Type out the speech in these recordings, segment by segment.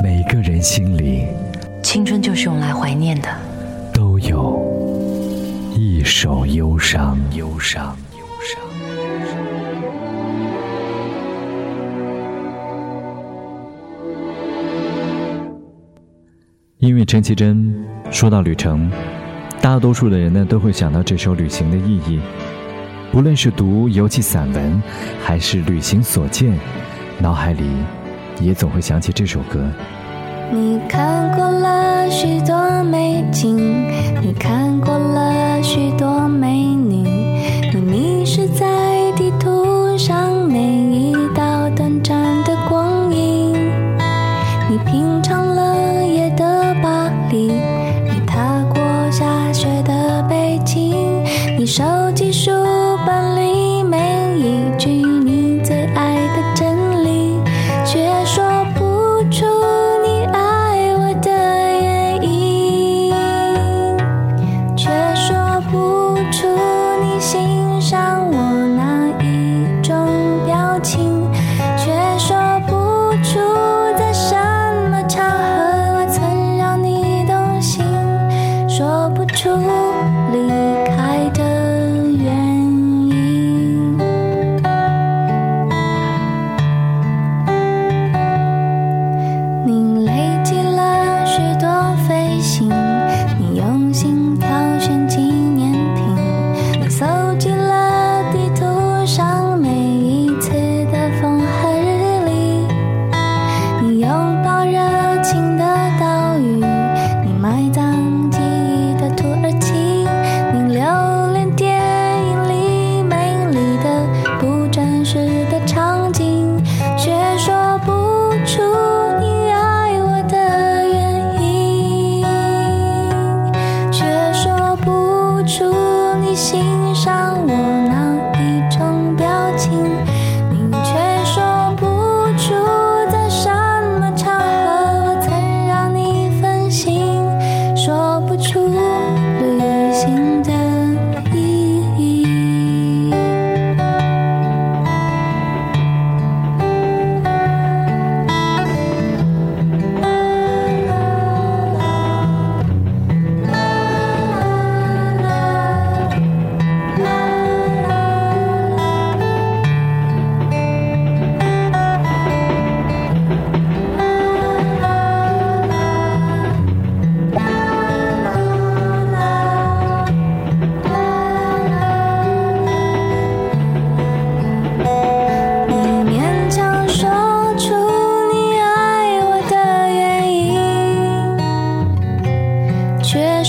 每个人心里，青春就是用来怀念的，都有一首忧伤，忧伤，忧伤。因为陈绮贞说到旅程，大多数的人呢都会想到这首旅行的意义。不论是读游记散文，还是旅行所见，脑海里。也总会想起这首歌。你看过了许多美景，你看过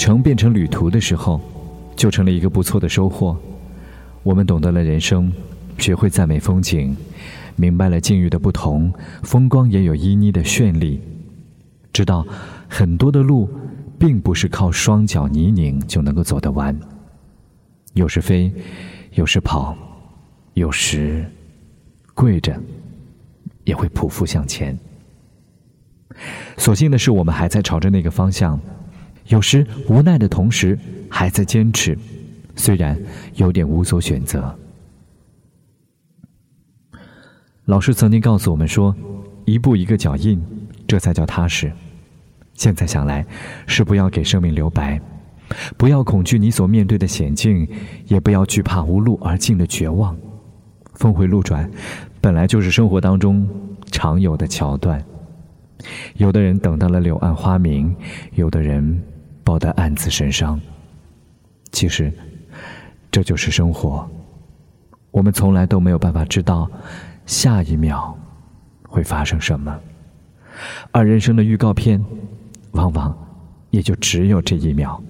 程变成旅途的时候，就成了一个不错的收获。我们懂得了人生，学会赞美风景，明白了境遇的不同，风光也有旖旎的绚丽。知道很多的路，并不是靠双脚泥泞就能够走得完。有时飞，有时跑，有时跪着，也会匍匐向前。所幸的是，我们还在朝着那个方向。有时无奈的同时，还在坚持；虽然有点无所选择。老师曾经告诉我们说：“一步一个脚印，这才叫踏实。”现在想来，是不要给生命留白，不要恐惧你所面对的险境，也不要惧怕无路而进的绝望。峰回路转，本来就是生活当中常有的桥段。有的人等到了柳暗花明，有的人抱得暗自神伤。其实，这就是生活。我们从来都没有办法知道。下一秒会发生什么？而人生的预告片，往往也就只有这一秒。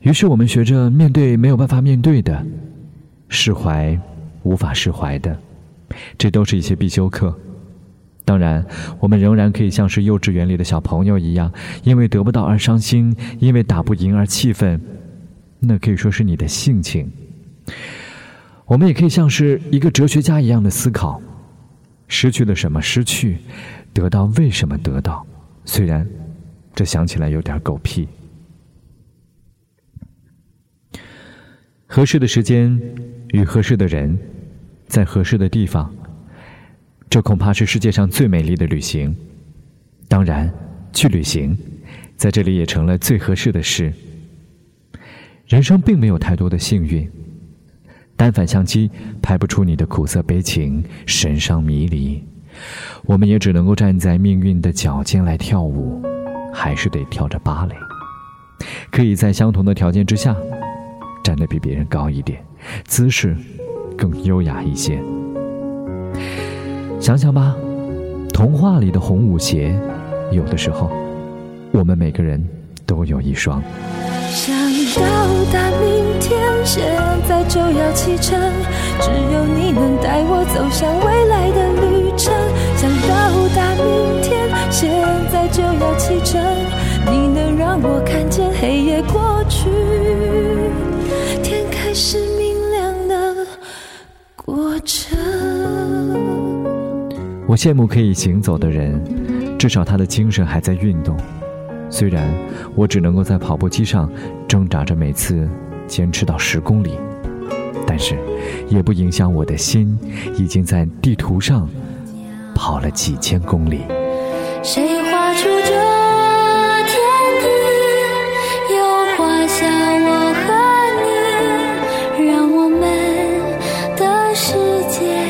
于是我们学着面对没有办法面对的，释怀无法释怀的，这都是一些必修课。当然，我们仍然可以像是幼稚园里的小朋友一样，因为得不到而伤心，因为打不赢而气愤，那可以说是你的性情。我们也可以像是一个哲学家一样的思考：失去了什么失去，得到为什么得到？虽然这想起来有点狗屁。合适的时间与合适的人，在合适的地方，这恐怕是世界上最美丽的旅行。当然，去旅行，在这里也成了最合适的事。人生并没有太多的幸运。单反相机拍不出你的苦涩悲情、神伤迷离，我们也只能够站在命运的脚尖来跳舞，还是得跳着芭蕾。可以在相同的条件之下，站得比别人高一点，姿势更优雅一些。想想吧，童话里的红舞鞋，有的时候，我们每个人都有一双。想到达明天，现在就要启程。只有你能带我走向未来的旅程。想到达明天，现在就要启程。你能让我看见黑夜过去，我羡慕可以行走的人，至少他的精神还在运动。虽然我只能够在跑步机上挣扎着，每次坚持到十公里，但是也不影响我的心已经在地图上跑了几千公里。谁画出这天地，又画下我和你，让我们的世界？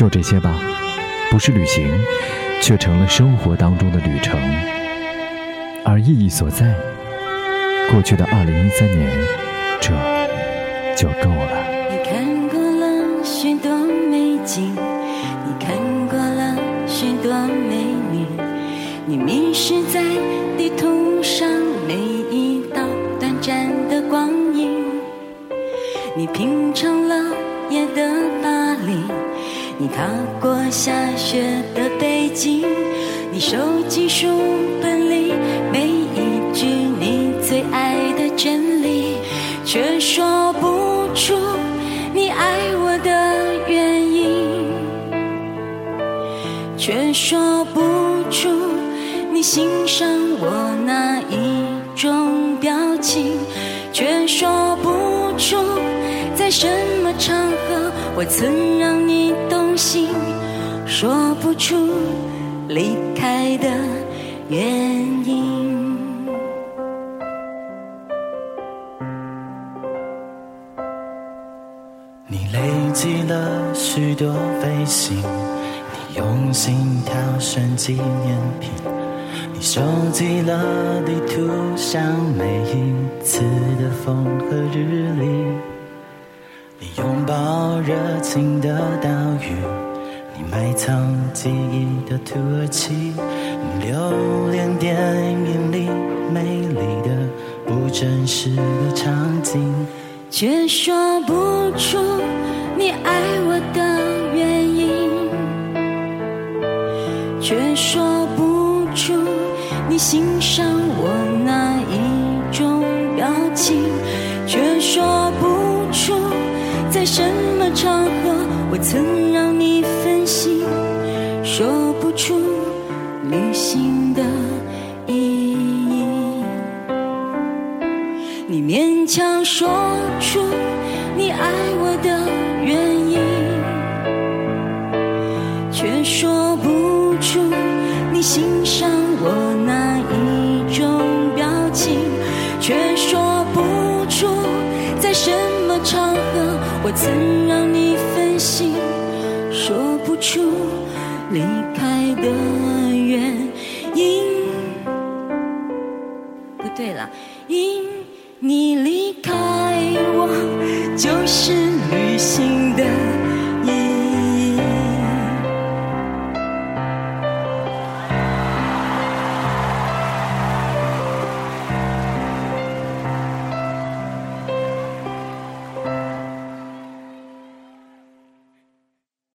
就这些吧，不是旅行，却成了生活当中的旅程。而意义所在，过去的二零一三年，这就够了。你看过了许多美景，你看过了许多美女，你迷失在地图上每一道短暂的光影，你品尝了夜的巴黎。你踏过下雪的北京，你收集书本里每一句你最爱的真理，却说不出你爱我的原因，却说不出你欣赏我哪一种表情，却说不出在什么场合我曾让你。心说不出离开的原因。你累积了许多飞行，你用心挑选纪念品，你收集了地图上每一次的风和日丽。你拥抱热情的岛屿，你埋藏记忆的土耳其，你留恋电影里美丽的不真实的场景，却说不出你爱我的原因，却说不出你欣赏我哪一种表情，却说在什么场合我曾让你分心，说不出旅行的意义。你勉强说出你爱我的原因，却说不出你欣赏我曾让你分心，说不出离开的原因。不对了，因你